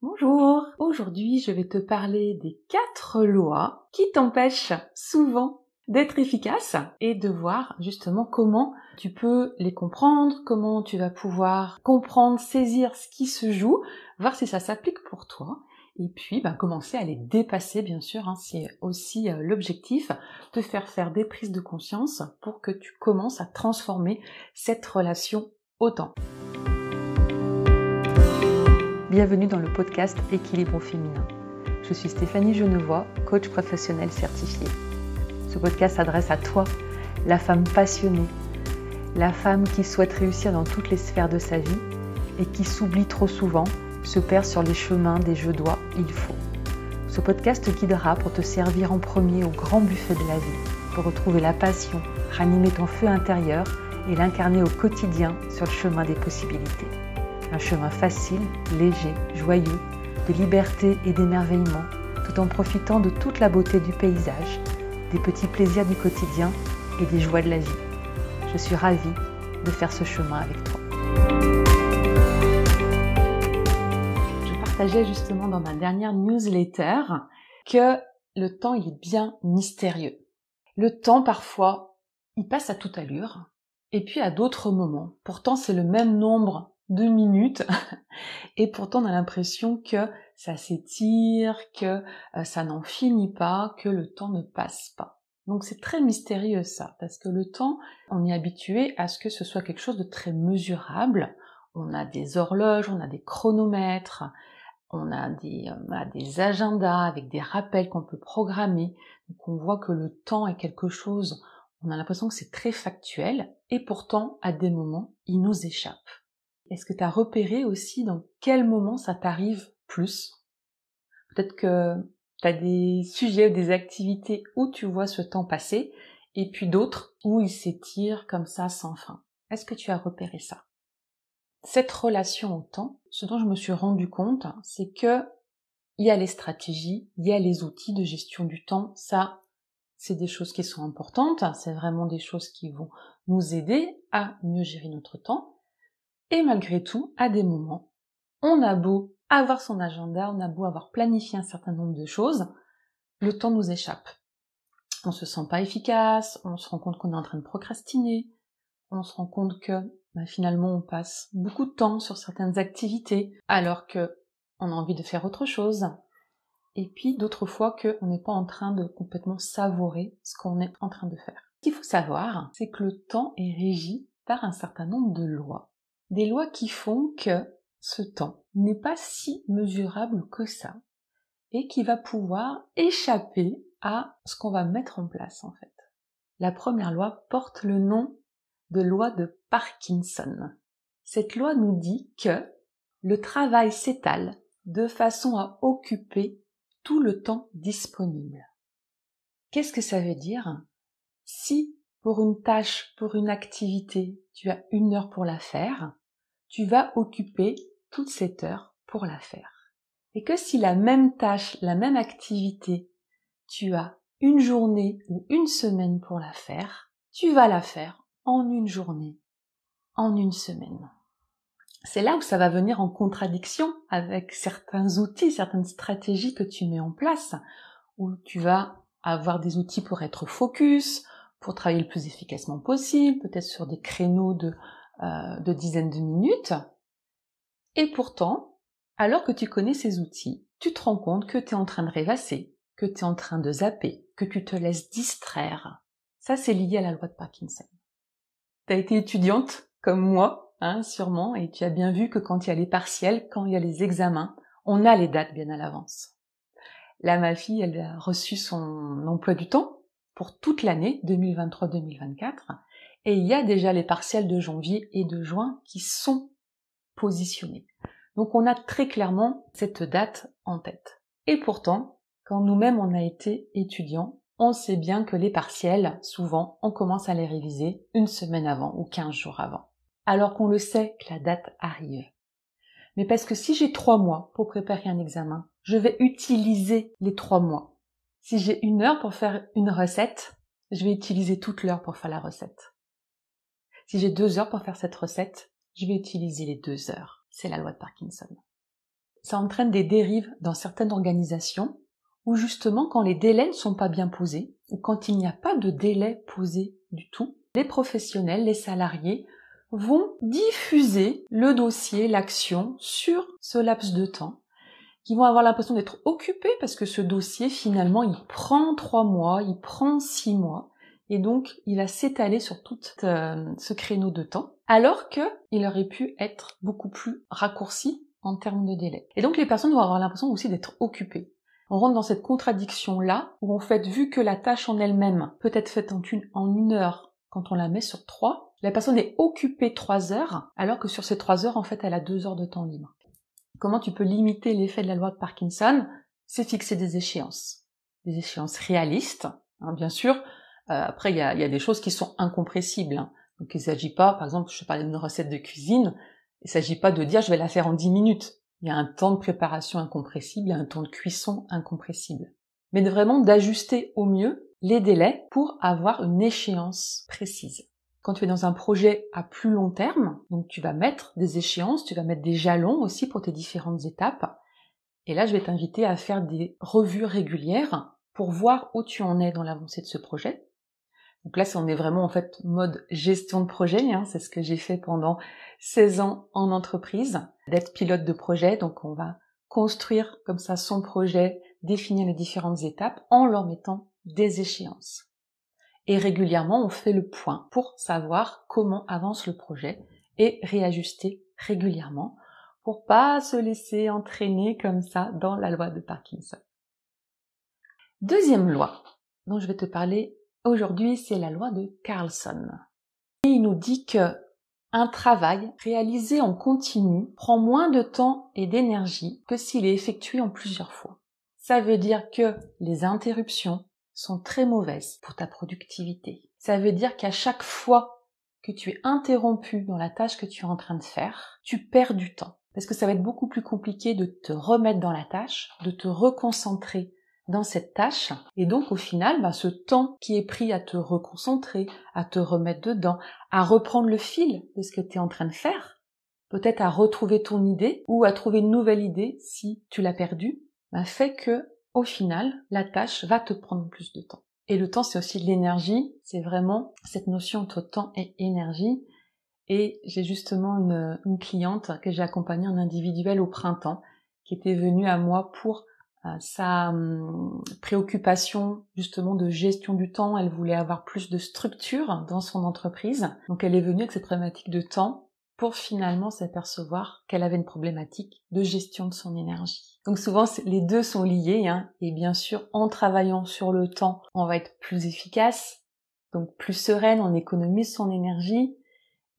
Bonjour, aujourd'hui je vais te parler des quatre lois qui t'empêchent souvent d'être efficace et de voir justement comment tu peux les comprendre, comment tu vas pouvoir comprendre, saisir ce qui se joue, voir si ça s'applique pour toi et puis ben, commencer à les dépasser bien sûr, hein, c'est aussi euh, l'objectif, te faire faire des prises de conscience pour que tu commences à transformer cette relation au temps. Bienvenue dans le podcast Équilibre au féminin. Je suis Stéphanie Genevois, coach professionnel certifié. Ce podcast s'adresse à toi, la femme passionnée, la femme qui souhaite réussir dans toutes les sphères de sa vie et qui s'oublie trop souvent, se perd sur les chemins des je dois, il faut. Ce podcast te guidera pour te servir en premier au grand buffet de la vie, pour retrouver la passion, ranimer ton feu intérieur et l'incarner au quotidien sur le chemin des possibilités. Un chemin facile, léger, joyeux, de liberté et d'émerveillement, tout en profitant de toute la beauté du paysage, des petits plaisirs du quotidien et des joies de la vie. Je suis ravie de faire ce chemin avec toi. Je partageais justement dans ma dernière newsletter que le temps il est bien mystérieux. Le temps parfois il passe à toute allure et puis à d'autres moments. Pourtant c'est le même nombre deux minutes et pourtant on a l'impression que ça s'étire, que euh, ça n'en finit pas, que le temps ne passe pas. Donc c'est très mystérieux ça, parce que le temps, on est habitué à ce que ce soit quelque chose de très mesurable. On a des horloges, on a des chronomètres, on a des, on a des agendas avec des rappels qu'on peut programmer. Donc on voit que le temps est quelque chose, on a l'impression que c'est très factuel, et pourtant à des moments, il nous échappe. Est-ce que tu as repéré aussi dans quel moment ça t'arrive plus? Peut-être que tu as des sujets, des activités où tu vois ce temps passer, et puis d'autres où il s'étire comme ça sans fin. Est-ce que tu as repéré ça? Cette relation au temps, ce dont je me suis rendu compte, c'est que il y a les stratégies, il y a les outils de gestion du temps, ça, c'est des choses qui sont importantes, c'est vraiment des choses qui vont nous aider à mieux gérer notre temps, et malgré tout, à des moments, on a beau avoir son agenda, on a beau avoir planifié un certain nombre de choses, le temps nous échappe. On se sent pas efficace, on se rend compte qu'on est en train de procrastiner, on se rend compte que bah, finalement on passe beaucoup de temps sur certaines activités alors que on a envie de faire autre chose. Et puis d'autres fois qu'on n'est pas en train de complètement savourer ce qu'on est en train de faire. Ce qu'il faut savoir, c'est que le temps est régi par un certain nombre de lois des lois qui font que ce temps n'est pas si mesurable que ça et qui va pouvoir échapper à ce qu'on va mettre en place en fait. La première loi porte le nom de loi de Parkinson. Cette loi nous dit que le travail s'étale de façon à occuper tout le temps disponible. Qu'est-ce que ça veut dire? Si pour une tâche, pour une activité, tu as une heure pour la faire, tu vas occuper toute cette heure pour la faire. Et que si la même tâche, la même activité, tu as une journée ou une semaine pour la faire, tu vas la faire en une journée, en une semaine. C'est là où ça va venir en contradiction avec certains outils, certaines stratégies que tu mets en place, où tu vas avoir des outils pour être focus, pour travailler le plus efficacement possible, peut-être sur des créneaux de euh, de dizaines de minutes. Et pourtant, alors que tu connais ces outils, tu te rends compte que tu es en train de rêvasser, que tu es en train de zapper, que tu te laisses distraire. Ça, c'est lié à la loi de Parkinson. Tu as été étudiante, comme moi, hein, sûrement, et tu as bien vu que quand il y a les partiels, quand il y a les examens, on a les dates bien à l'avance. Là, ma fille, elle a reçu son emploi du temps pour toute l'année 2023-2024 et il y a déjà les partiels de janvier et de juin qui sont positionnés. Donc on a très clairement cette date en tête. Et pourtant, quand nous-mêmes on a été étudiants, on sait bien que les partiels, souvent, on commence à les réviser une semaine avant ou quinze jours avant. Alors qu'on le sait que la date arrive. Mais parce que si j'ai trois mois pour préparer un examen, je vais utiliser les trois mois. Si j'ai une heure pour faire une recette, je vais utiliser toute l'heure pour faire la recette. Si j'ai deux heures pour faire cette recette, je vais utiliser les deux heures. C'est la loi de Parkinson. ça entraîne des dérives dans certaines organisations où justement quand les délais ne sont pas bien posés ou quand il n'y a pas de délai posé du tout, les professionnels, les salariés vont diffuser le dossier, l'action sur ce laps de temps, qui vont avoir l'impression d'être occupés parce que ce dossier finalement il prend trois mois, il prend six mois, et donc il va s'étaler sur tout euh, ce créneau de temps, alors que il aurait pu être beaucoup plus raccourci en termes de délai. Et donc les personnes vont avoir l'impression aussi d'être occupées. On rentre dans cette contradiction-là, où en fait, vu que la tâche en elle-même peut être faite en une, en une heure quand on la met sur trois, la personne est occupée trois heures, alors que sur ces trois heures, en fait, elle a deux heures de temps libre. Comment tu peux limiter l'effet de la loi de Parkinson? C'est fixer des échéances. Des échéances réalistes, hein, bien sûr. Euh, après, il y a, y a, des choses qui sont incompressibles. Hein. Donc il ne s'agit pas, par exemple, je parlais d'une recette de cuisine, il ne s'agit pas de dire je vais la faire en 10 minutes. Il y a un temps de préparation incompressible, il y a un temps de cuisson incompressible. Mais de vraiment d'ajuster au mieux les délais pour avoir une échéance précise. Quand tu es dans un projet à plus long terme, donc tu vas mettre des échéances, tu vas mettre des jalons aussi pour tes différentes étapes. Et là, je vais t'inviter à faire des revues régulières pour voir où tu en es dans l'avancée de ce projet. Donc là, on est vraiment en fait mode gestion de projet. Hein. c'est ce que j'ai fait pendant 16 ans en entreprise, d'être pilote de projet. Donc on va construire comme ça son projet, définir les différentes étapes en leur mettant des échéances. Et régulièrement, on fait le point pour savoir comment avance le projet et réajuster régulièrement pour pas se laisser entraîner comme ça dans la loi de Parkinson. Deuxième loi dont je vais te parler aujourd'hui, c'est la loi de Carlson. Et il nous dit que un travail réalisé en continu prend moins de temps et d'énergie que s'il est effectué en plusieurs fois. Ça veut dire que les interruptions sont très mauvaises pour ta productivité. Ça veut dire qu'à chaque fois que tu es interrompu dans la tâche que tu es en train de faire, tu perds du temps. Parce que ça va être beaucoup plus compliqué de te remettre dans la tâche, de te reconcentrer dans cette tâche. Et donc au final, bah, ce temps qui est pris à te reconcentrer, à te remettre dedans, à reprendre le fil de ce que tu es en train de faire, peut-être à retrouver ton idée ou à trouver une nouvelle idée si tu l'as perdue, bah, fait que au final, la tâche va te prendre plus de temps. Et le temps, c'est aussi de l'énergie. C'est vraiment cette notion entre temps et énergie. Et j'ai justement une, une cliente que j'ai accompagnée en individuel au printemps, qui était venue à moi pour sa hum, préoccupation justement de gestion du temps, elle voulait avoir plus de structure dans son entreprise. Donc elle est venue avec cette problématique de temps pour finalement s'apercevoir qu'elle avait une problématique de gestion de son énergie. Donc souvent les deux sont liés hein, et bien sûr en travaillant sur le temps, on va être plus efficace, donc plus sereine, on économise son énergie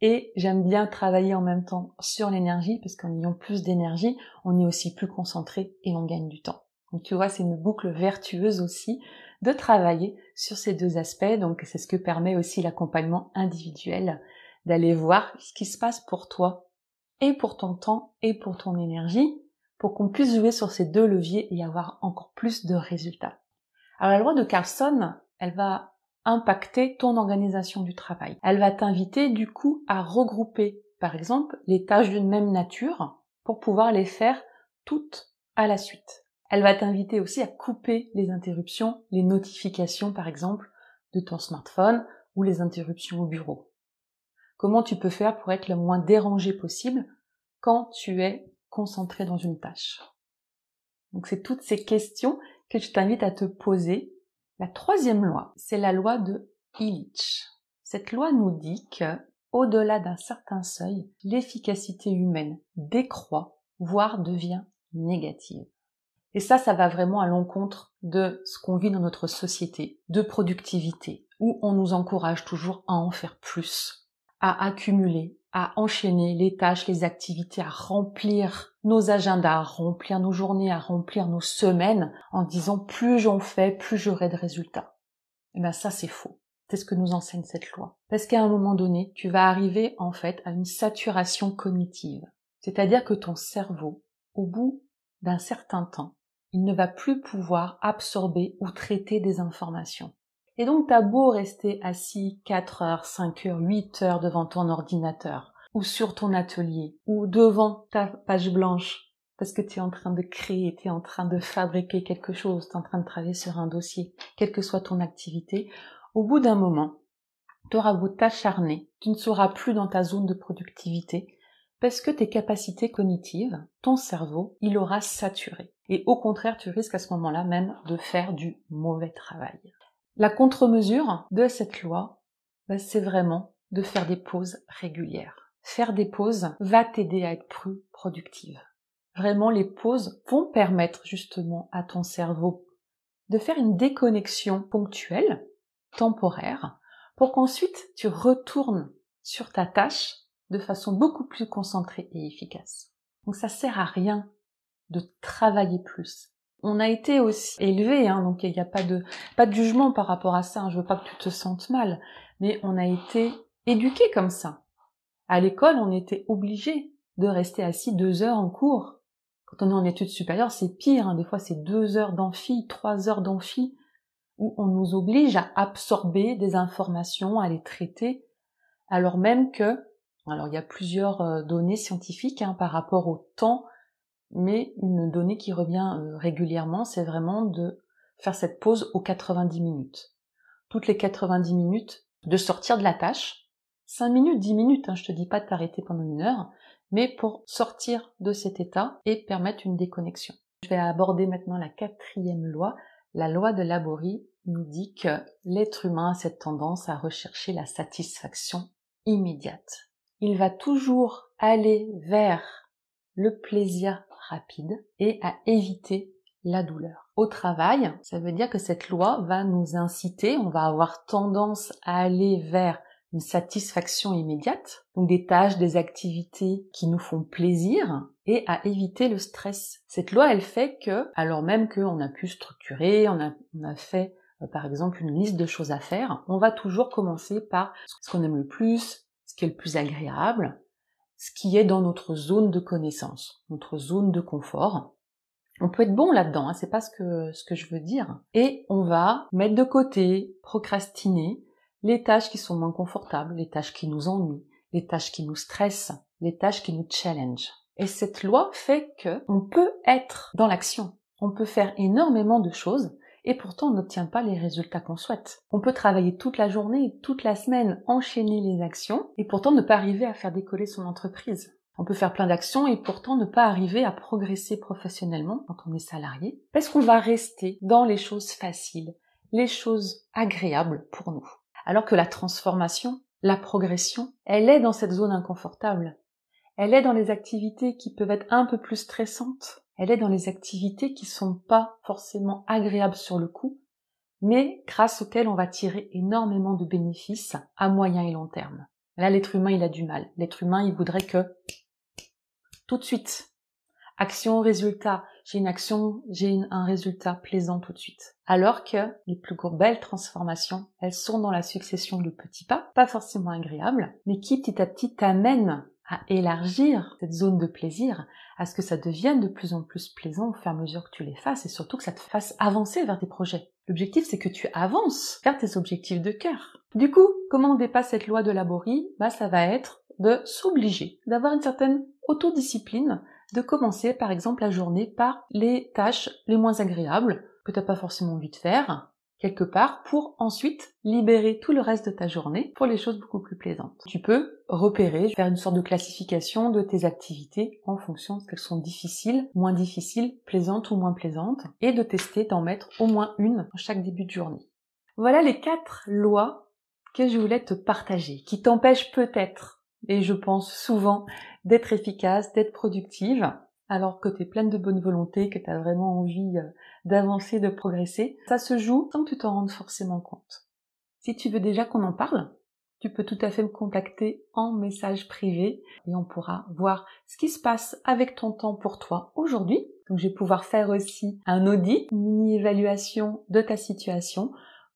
et j'aime bien travailler en même temps sur l'énergie parce qu'en ayant plus d'énergie, on est aussi plus concentré et on gagne du temps. Donc tu vois, c'est une boucle vertueuse aussi de travailler sur ces deux aspects. Donc c'est ce que permet aussi l'accompagnement individuel, d'aller voir ce qui se passe pour toi et pour ton temps et pour ton énergie, pour qu'on puisse jouer sur ces deux leviers et avoir encore plus de résultats. Alors la loi de Carlson, elle va impacter ton organisation du travail. Elle va t'inviter du coup à regrouper par exemple les tâches d'une même nature pour pouvoir les faire toutes à la suite. Elle va t'inviter aussi à couper les interruptions, les notifications par exemple de ton smartphone ou les interruptions au bureau. Comment tu peux faire pour être le moins dérangé possible quand tu es concentré dans une tâche? Donc c'est toutes ces questions que je t'invite à te poser. La troisième loi, c'est la loi de Illich. Cette loi nous dit que, au-delà d'un certain seuil, l'efficacité humaine décroît, voire devient négative. Et ça, ça va vraiment à l'encontre de ce qu'on vit dans notre société, de productivité, où on nous encourage toujours à en faire plus, à accumuler, à enchaîner les tâches, les activités, à remplir nos agendas, à remplir nos journées, à remplir nos semaines, en disant plus j'en fais, plus j'aurai de résultats. Et eh bien ça, c'est faux. C'est ce que nous enseigne cette loi. Parce qu'à un moment donné, tu vas arriver en fait à une saturation cognitive. C'est-à-dire que ton cerveau, au bout d'un certain temps, il ne va plus pouvoir absorber ou traiter des informations. Et donc t'as beau rester assis 4 heures, 5 heures, 8 heures devant ton ordinateur, ou sur ton atelier, ou devant ta page blanche parce que tu es en train de créer, tu es en train de fabriquer quelque chose, tu es en train de travailler sur un dossier, quelle que soit ton activité, au bout d'un moment, tu beau t'acharner, tu ne seras plus dans ta zone de productivité, parce que tes capacités cognitives, ton cerveau, il aura saturé. Et au contraire, tu risques à ce moment-là même de faire du mauvais travail. La contre-mesure de cette loi, bah, c'est vraiment de faire des pauses régulières. Faire des pauses va t'aider à être plus productive. Vraiment, les pauses vont permettre justement à ton cerveau de faire une déconnexion ponctuelle, temporaire, pour qu'ensuite tu retournes sur ta tâche de façon beaucoup plus concentrée et efficace. Donc ça sert à rien de travailler plus. On a été aussi élevé, hein, donc il n'y a pas de pas de jugement par rapport à ça. Hein, je veux pas que tu te sentes mal, mais on a été éduqué comme ça. À l'école, on était obligé de rester assis deux heures en cours. Quand on est en études supérieures, c'est pire. Hein. Des fois, c'est deux heures d'amphi, trois heures d'amphi, où on nous oblige à absorber des informations, à les traiter, alors même que alors il y a plusieurs euh, données scientifiques hein, par rapport au temps, mais une donnée qui revient euh, régulièrement, c'est vraiment de faire cette pause aux 90 minutes. Toutes les 90 minutes, de sortir de la tâche, 5 minutes, 10 minutes, hein, je te dis pas de t'arrêter pendant une heure, mais pour sortir de cet état et permettre une déconnexion. Je vais aborder maintenant la quatrième loi. La loi de Laborie nous dit que l'être humain a cette tendance à rechercher la satisfaction immédiate il va toujours aller vers le plaisir rapide et à éviter la douleur. Au travail, ça veut dire que cette loi va nous inciter, on va avoir tendance à aller vers une satisfaction immédiate, donc des tâches, des activités qui nous font plaisir, et à éviter le stress. Cette loi, elle fait que, alors même qu'on a pu structurer, on a, fait euh, par exemple une liste de choses à faire, on va toujours commencer par ce qu'on aime le plus, qui est le plus agréable, ce qui est dans notre zone de connaissance, notre zone de confort. On peut être bon là-dedans, hein, c'est pas ce que, ce que je veux dire. Et on va mettre de côté, procrastiner les tâches qui sont moins confortables, les tâches qui nous ennuient, les tâches qui nous stressent, les tâches qui nous challenge. Et cette loi fait que on peut être dans l'action. On peut faire énormément de choses et pourtant on n'obtient pas les résultats qu'on souhaite. On peut travailler toute la journée, toute la semaine, enchaîner les actions et pourtant ne pas arriver à faire décoller son entreprise. On peut faire plein d'actions et pourtant ne pas arriver à progresser professionnellement quand on est salarié parce qu'on va rester dans les choses faciles, les choses agréables pour nous? Alors que la transformation, la progression, elle est dans cette zone inconfortable. Elle est dans les activités qui peuvent être un peu plus stressantes, elle est dans les activités qui sont pas forcément agréables sur le coup, mais grâce auxquelles on va tirer énormément de bénéfices à moyen et long terme. Là, l'être humain, il a du mal. L'être humain, il voudrait que tout de suite, action, résultat, j'ai une action, j'ai un résultat plaisant tout de suite. Alors que les plus belles transformations, elles sont dans la succession de petits pas, pas forcément agréables, mais qui petit à petit t'amènent à élargir cette zone de plaisir, à ce que ça devienne de plus en plus plaisant au fur et à mesure que tu les fasses et surtout que ça te fasse avancer vers tes projets. L'objectif, c'est que tu avances vers tes objectifs de cœur. Du coup, comment on dépasse cette loi de Laborie? Bah, ça va être de s'obliger, d'avoir une certaine autodiscipline, de commencer par exemple la journée par les tâches les moins agréables que t'as pas forcément envie de faire, quelque part pour ensuite libérer tout le reste de ta journée pour les choses beaucoup plus plaisantes. Tu peux repérer, faire une sorte de classification de tes activités en fonction de ce qu'elles sont difficiles, moins difficiles, plaisantes ou moins plaisantes, et de tester d'en mettre au moins une à chaque début de journée. Voilà les quatre lois que je voulais te partager, qui t'empêchent peut-être, et je pense souvent, d'être efficace, d'être productive, alors que tu es pleine de bonne volonté, que tu as vraiment envie euh, d'avancer, de progresser, ça se joue sans que tu t'en rendes forcément compte. Si tu veux déjà qu'on en parle, tu peux tout à fait me contacter en message privé et on pourra voir ce qui se passe avec ton temps pour toi aujourd'hui. Donc je vais pouvoir faire aussi un audit, une mini-évaluation de ta situation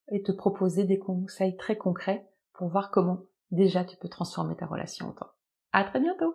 et te proposer des conseils très concrets pour voir comment déjà tu peux transformer ta relation au temps. À très bientôt!